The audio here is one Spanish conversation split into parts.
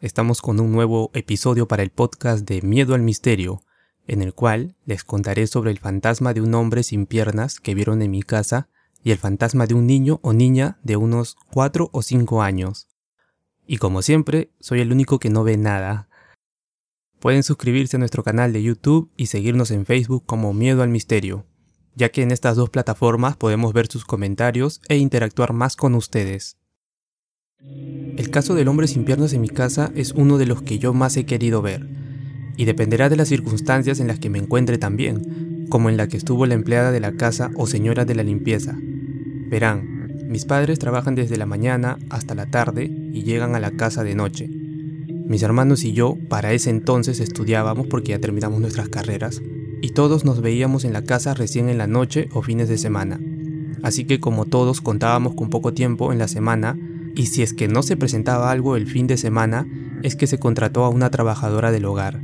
Estamos con un nuevo episodio para el podcast de Miedo al Misterio en el cual les contaré sobre el fantasma de un hombre sin piernas que vieron en mi casa y el fantasma de un niño o niña de unos 4 o 5 años. Y como siempre, soy el único que no ve nada. Pueden suscribirse a nuestro canal de YouTube y seguirnos en Facebook como Miedo al Misterio, ya que en estas dos plataformas podemos ver sus comentarios e interactuar más con ustedes. El caso del hombre sin piernas en mi casa es uno de los que yo más he querido ver y dependerá de las circunstancias en las que me encuentre también, como en la que estuvo la empleada de la casa o señora de la limpieza. Verán, mis padres trabajan desde la mañana hasta la tarde y llegan a la casa de noche. Mis hermanos y yo para ese entonces estudiábamos porque ya terminamos nuestras carreras y todos nos veíamos en la casa recién en la noche o fines de semana. Así que como todos contábamos con poco tiempo en la semana y si es que no se presentaba algo el fin de semana, es que se contrató a una trabajadora del hogar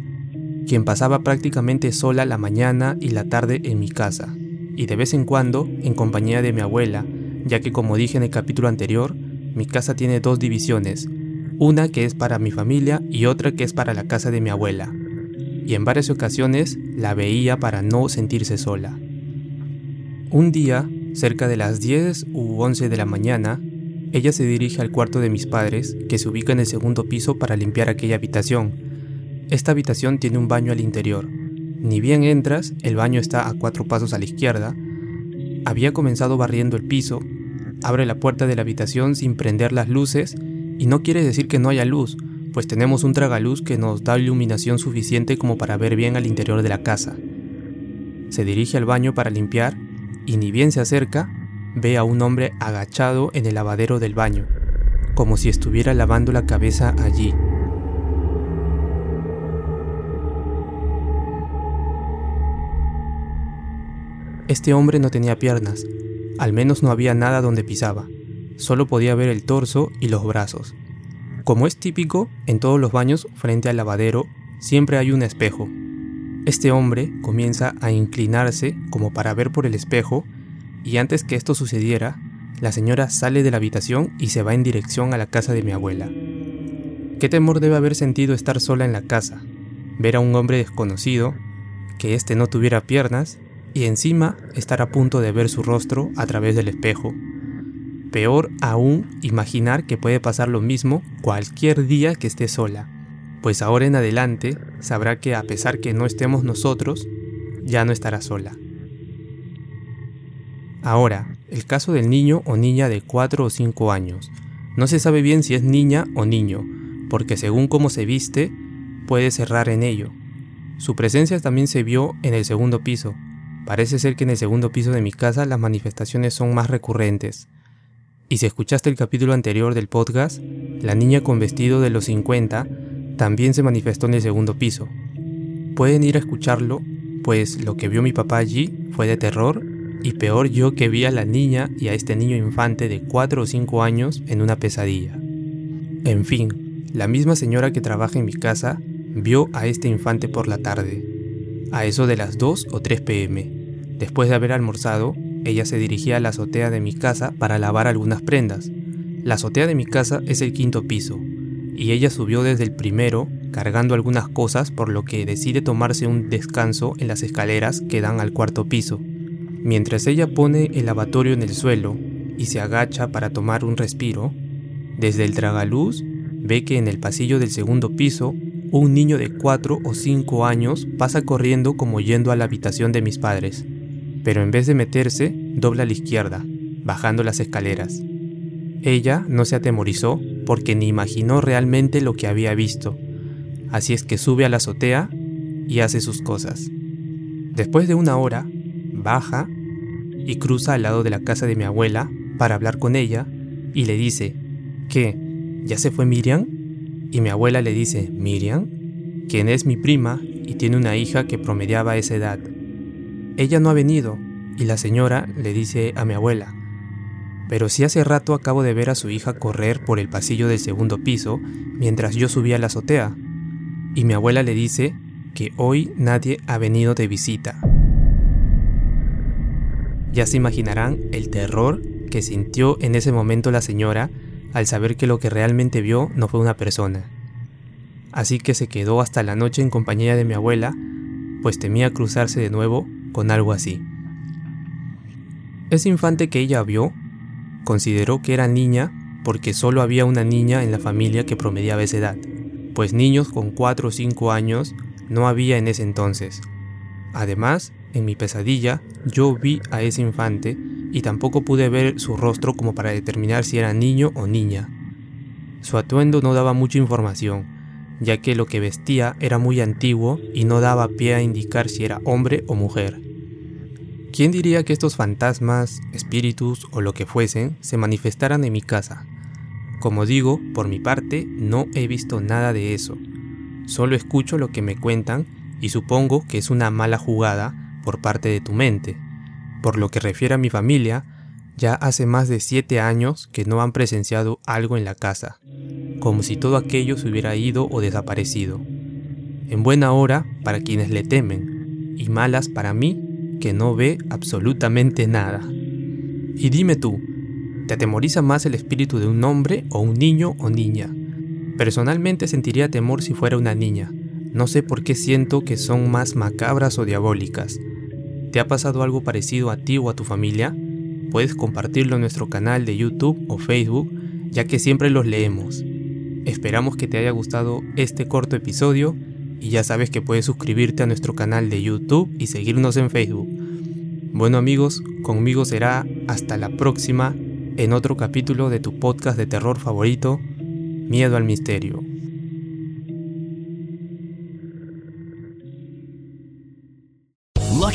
quien pasaba prácticamente sola la mañana y la tarde en mi casa, y de vez en cuando en compañía de mi abuela, ya que como dije en el capítulo anterior, mi casa tiene dos divisiones, una que es para mi familia y otra que es para la casa de mi abuela, y en varias ocasiones la veía para no sentirse sola. Un día, cerca de las 10 u 11 de la mañana, ella se dirige al cuarto de mis padres, que se ubica en el segundo piso para limpiar aquella habitación, esta habitación tiene un baño al interior. Ni bien entras, el baño está a cuatro pasos a la izquierda. Había comenzado barriendo el piso, abre la puerta de la habitación sin prender las luces y no quiere decir que no haya luz, pues tenemos un tragaluz que nos da iluminación suficiente como para ver bien al interior de la casa. Se dirige al baño para limpiar y ni bien se acerca, ve a un hombre agachado en el lavadero del baño, como si estuviera lavando la cabeza allí. Este hombre no tenía piernas, al menos no había nada donde pisaba, solo podía ver el torso y los brazos. Como es típico, en todos los baños frente al lavadero siempre hay un espejo. Este hombre comienza a inclinarse como para ver por el espejo y antes que esto sucediera, la señora sale de la habitación y se va en dirección a la casa de mi abuela. ¿Qué temor debe haber sentido estar sola en la casa? Ver a un hombre desconocido, que éste no tuviera piernas y encima estar a punto de ver su rostro a través del espejo. Peor aún, imaginar que puede pasar lo mismo cualquier día que esté sola, pues ahora en adelante sabrá que a pesar que no estemos nosotros, ya no estará sola. Ahora, el caso del niño o niña de 4 o 5 años. No se sabe bien si es niña o niño, porque según cómo se viste, puede cerrar en ello. Su presencia también se vio en el segundo piso, Parece ser que en el segundo piso de mi casa las manifestaciones son más recurrentes. Y si escuchaste el capítulo anterior del podcast, la niña con vestido de los 50 también se manifestó en el segundo piso. Pueden ir a escucharlo, pues lo que vio mi papá allí fue de terror y peor yo que vi a la niña y a este niño infante de 4 o 5 años en una pesadilla. En fin, la misma señora que trabaja en mi casa vio a este infante por la tarde, a eso de las 2 o 3 pm. Después de haber almorzado, ella se dirigía a la azotea de mi casa para lavar algunas prendas. La azotea de mi casa es el quinto piso, y ella subió desde el primero cargando algunas cosas por lo que decide tomarse un descanso en las escaleras que dan al cuarto piso. Mientras ella pone el lavatorio en el suelo y se agacha para tomar un respiro, desde el tragaluz ve que en el pasillo del segundo piso un niño de 4 o 5 años pasa corriendo como yendo a la habitación de mis padres pero en vez de meterse, dobla a la izquierda, bajando las escaleras. Ella no se atemorizó porque ni imaginó realmente lo que había visto, así es que sube a la azotea y hace sus cosas. Después de una hora, baja y cruza al lado de la casa de mi abuela para hablar con ella y le dice, ¿qué? ¿ya se fue Miriam? Y mi abuela le dice, ¿Miriam? Quien es mi prima y tiene una hija que promediaba esa edad. Ella no ha venido, y la señora le dice a mi abuela, pero si hace rato acabo de ver a su hija correr por el pasillo del segundo piso mientras yo subía a la azotea. Y mi abuela le dice que hoy nadie ha venido de visita. Ya se imaginarán el terror que sintió en ese momento la señora al saber que lo que realmente vio no fue una persona. Así que se quedó hasta la noche en compañía de mi abuela, pues temía cruzarse de nuevo con algo así. Ese infante que ella vio consideró que era niña porque solo había una niña en la familia que promediaba esa edad, pues niños con 4 o 5 años no había en ese entonces. Además, en mi pesadilla, yo vi a ese infante y tampoco pude ver su rostro como para determinar si era niño o niña. Su atuendo no daba mucha información, ya que lo que vestía era muy antiguo y no daba pie a indicar si era hombre o mujer. ¿Quién diría que estos fantasmas, espíritus o lo que fuesen se manifestaran en mi casa? Como digo, por mi parte, no he visto nada de eso. Solo escucho lo que me cuentan y supongo que es una mala jugada por parte de tu mente. Por lo que refiere a mi familia, ya hace más de siete años que no han presenciado algo en la casa, como si todo aquello se hubiera ido o desaparecido. En buena hora para quienes le temen, y malas para mí que no ve absolutamente nada. Y dime tú, ¿te atemoriza más el espíritu de un hombre o un niño o niña? Personalmente sentiría temor si fuera una niña. No sé por qué siento que son más macabras o diabólicas. ¿Te ha pasado algo parecido a ti o a tu familia? Puedes compartirlo en nuestro canal de YouTube o Facebook, ya que siempre los leemos. Esperamos que te haya gustado este corto episodio y ya sabes que puedes suscribirte a nuestro canal de YouTube y seguirnos en Facebook. Bueno amigos, conmigo será hasta la próxima en otro capítulo de tu podcast de terror favorito, Miedo al Misterio.